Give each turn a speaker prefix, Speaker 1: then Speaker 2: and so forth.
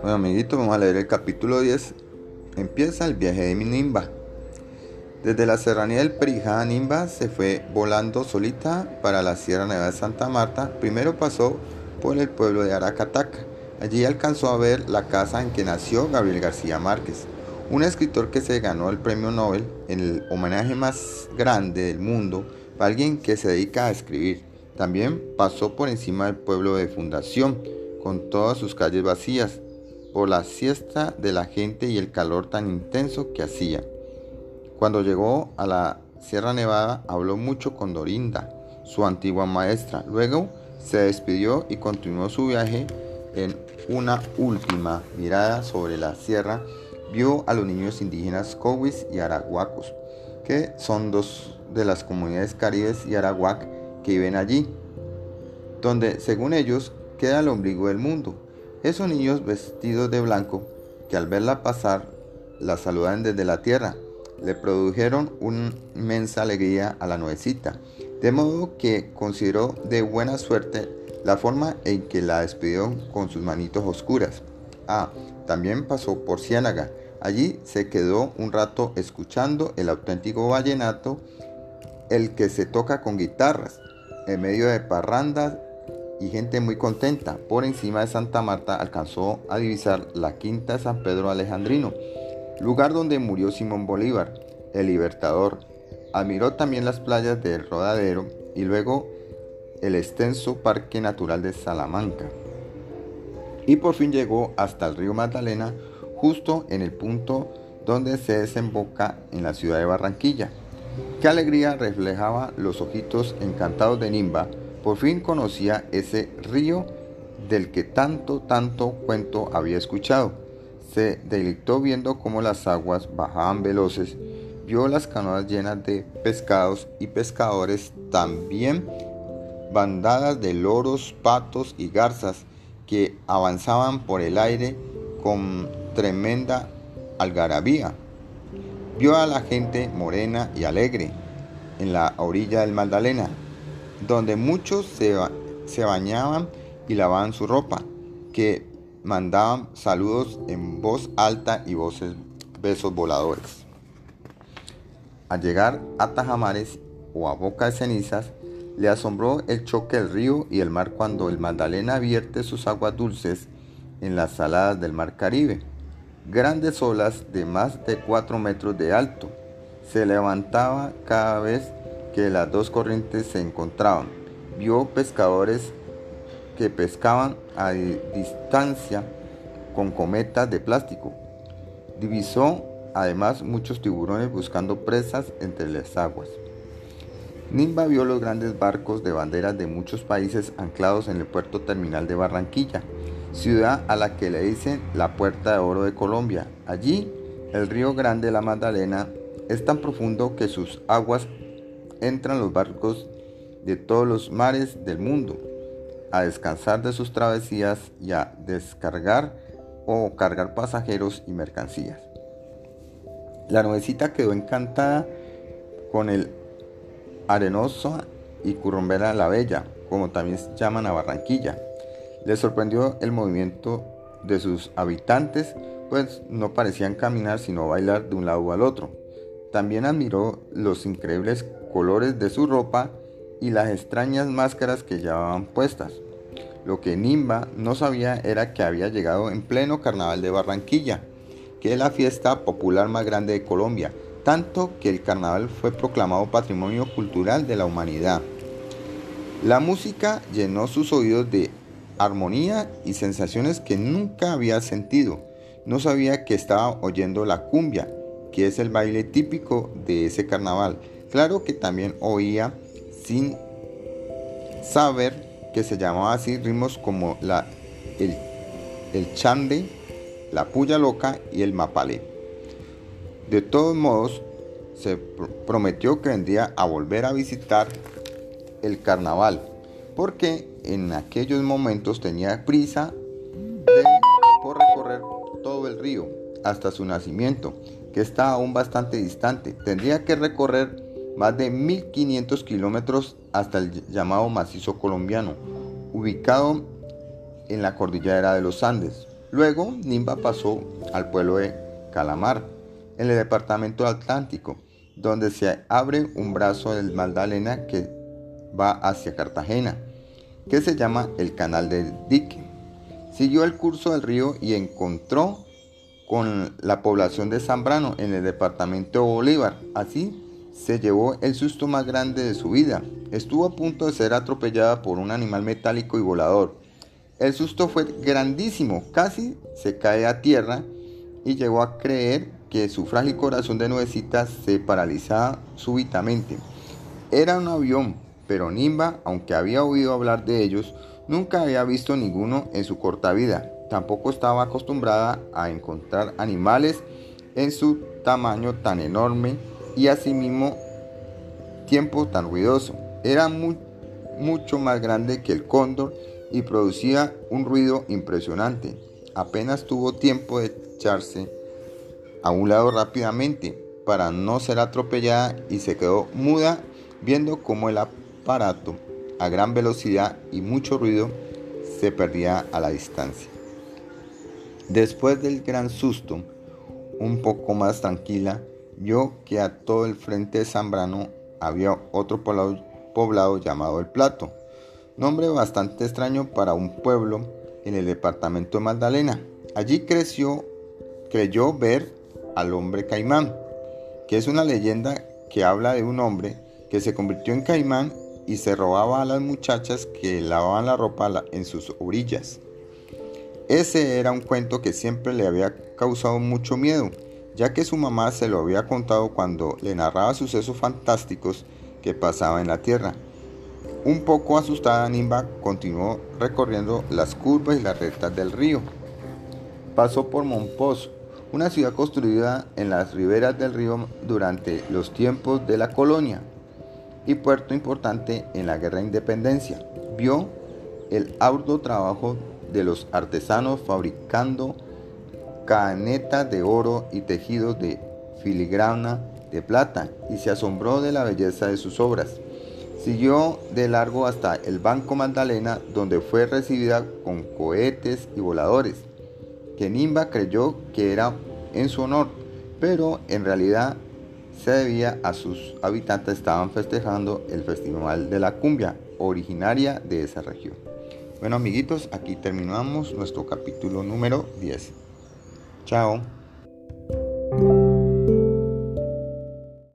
Speaker 1: Bueno, amiguitos, vamos a leer el capítulo 10. Empieza el viaje de Nimba. Desde la serranía del Perijá Nimba se fue volando solita para la Sierra Nevada de Santa Marta. Primero pasó por el pueblo de Aracataca. Allí alcanzó a ver la casa en que nació Gabriel García Márquez, un escritor que se ganó el premio Nobel en el homenaje más grande del mundo para alguien que se dedica a escribir. También pasó por encima del pueblo de Fundación, con todas sus calles vacías, por la siesta de la gente y el calor tan intenso que hacía. Cuando llegó a la Sierra Nevada habló mucho con Dorinda, su antigua maestra. Luego se despidió y continuó su viaje en una última mirada sobre la sierra. Vio a los niños indígenas Cowis y Arahuacos, que son dos de las comunidades caribes y Arahuac que viven allí, donde según ellos queda el ombligo del mundo. Esos niños vestidos de blanco, que al verla pasar, la saludan desde la tierra, le produjeron una inmensa alegría a la nuevecita, de modo que consideró de buena suerte la forma en que la despidió con sus manitos oscuras. Ah, también pasó por Ciénaga. Allí se quedó un rato escuchando el auténtico vallenato, el que se toca con guitarras, en medio de parrandas y gente muy contenta. Por encima de Santa Marta alcanzó a divisar la quinta San Pedro Alejandrino, lugar donde murió Simón Bolívar, el libertador. Admiró también las playas del Rodadero y luego el extenso Parque Natural de Salamanca. Y por fin llegó hasta el río Magdalena, justo en el punto donde se desemboca en la ciudad de Barranquilla. Qué alegría reflejaba los ojitos encantados de Nimba por fin conocía ese río del que tanto, tanto cuento había escuchado. Se deleitó viendo cómo las aguas bajaban veloces, vio las canoas llenas de pescados y pescadores, también bandadas de loros, patos y garzas que avanzaban por el aire con tremenda algarabía. Vio a la gente morena y alegre en la orilla del Magdalena, donde muchos se, bañaban y lavaban su ropa, que mandaban saludos en voz alta y voces besos voladores. Al llegar a Tajamares o a Boca de Cenizas, le asombró el choque del río y el mar cuando el Magdalena vierte sus aguas dulces en las saladas del mar Caribe. Grandes olas de más de 4 metros de alto se levantaba cada vez que las dos corrientes se encontraban. Vio pescadores que pescaban a distancia con cometas de plástico. Divisó además muchos tiburones buscando presas entre las aguas. Nimba vio los grandes barcos de banderas de muchos países anclados en el puerto terminal de Barranquilla, ciudad a la que le dicen la Puerta de Oro de Colombia. Allí, el río Grande la Magdalena es tan profundo que sus aguas entran los barcos de todos los mares del mundo a descansar de sus travesías y a descargar o cargar pasajeros y mercancías. La nuevecita quedó encantada con el arenoso y currumbera la bella, como también llaman a Barranquilla. Le sorprendió el movimiento de sus habitantes, pues no parecían caminar sino bailar de un lado al otro. También admiró los increíbles colores de su ropa y las extrañas máscaras que llevaban puestas. Lo que Nimba no sabía era que había llegado en pleno carnaval de Barranquilla, que es la fiesta popular más grande de Colombia, tanto que el carnaval fue proclamado Patrimonio Cultural de la Humanidad. La música llenó sus oídos de armonía y sensaciones que nunca había sentido. No sabía que estaba oyendo la cumbia, que es el baile típico de ese carnaval, Claro que también oía sin saber que se llamaba así ritmos como la, el, el chande, la puya loca y el mapalé. De todos modos, se prometió que vendría a volver a visitar el carnaval, porque en aquellos momentos tenía prisa de, por recorrer todo el río hasta su nacimiento, que está aún bastante distante. Tendría que recorrer más de 1500 kilómetros hasta el llamado macizo colombiano, ubicado en la cordillera de los Andes. Luego, Nimba pasó al pueblo de Calamar, en el departamento Atlántico, donde se abre un brazo del Magdalena que va hacia Cartagena, que se llama el Canal del Dique. Siguió el curso del río y encontró con la población de Zambrano en el departamento de Bolívar. Así se llevó el susto más grande de su vida. Estuvo a punto de ser atropellada por un animal metálico y volador. El susto fue grandísimo, casi se cae a tierra y llegó a creer que su frágil corazón de nuevecita se paralizaba súbitamente. Era un avión, pero Nimba, aunque había oído hablar de ellos, nunca había visto ninguno en su corta vida. Tampoco estaba acostumbrada a encontrar animales en su tamaño tan enorme y asimismo tiempo tan ruidoso. Era mucho más grande que el cóndor y producía un ruido impresionante. Apenas tuvo tiempo de echarse a un lado rápidamente para no ser atropellada y se quedó muda viendo cómo el a gran velocidad y mucho ruido se perdía a la distancia. Después del gran susto, un poco más tranquila, yo que a todo el frente de Zambrano había otro poblado, llamado El Plato, nombre bastante extraño para un pueblo en el departamento de Magdalena. Allí creció, creyó ver al hombre caimán, que es una leyenda que habla de un hombre que se convirtió en caimán y se robaba a las muchachas que lavaban la ropa en sus orillas. Ese era un cuento que siempre le había causado mucho miedo, ya que su mamá se lo había contado cuando le narraba sucesos fantásticos que pasaban en la tierra. Un poco asustada, Nimba continuó recorriendo las curvas y las rectas del río. Pasó por Monpós, una ciudad construida en las riberas del río durante los tiempos de la colonia y puerto importante en la guerra de independencia. Vio el arduo trabajo de los artesanos fabricando canetas de oro y tejidos de filigrana de plata y se asombró de la belleza de sus obras. Siguió de largo hasta el Banco Magdalena donde fue recibida con cohetes y voladores, que Nimba creyó que era en su honor, pero en realidad se debía a sus habitantes estaban festejando el Festival de la Cumbia, originaria de esa región. Bueno amiguitos, aquí terminamos nuestro capítulo número 10. Chao.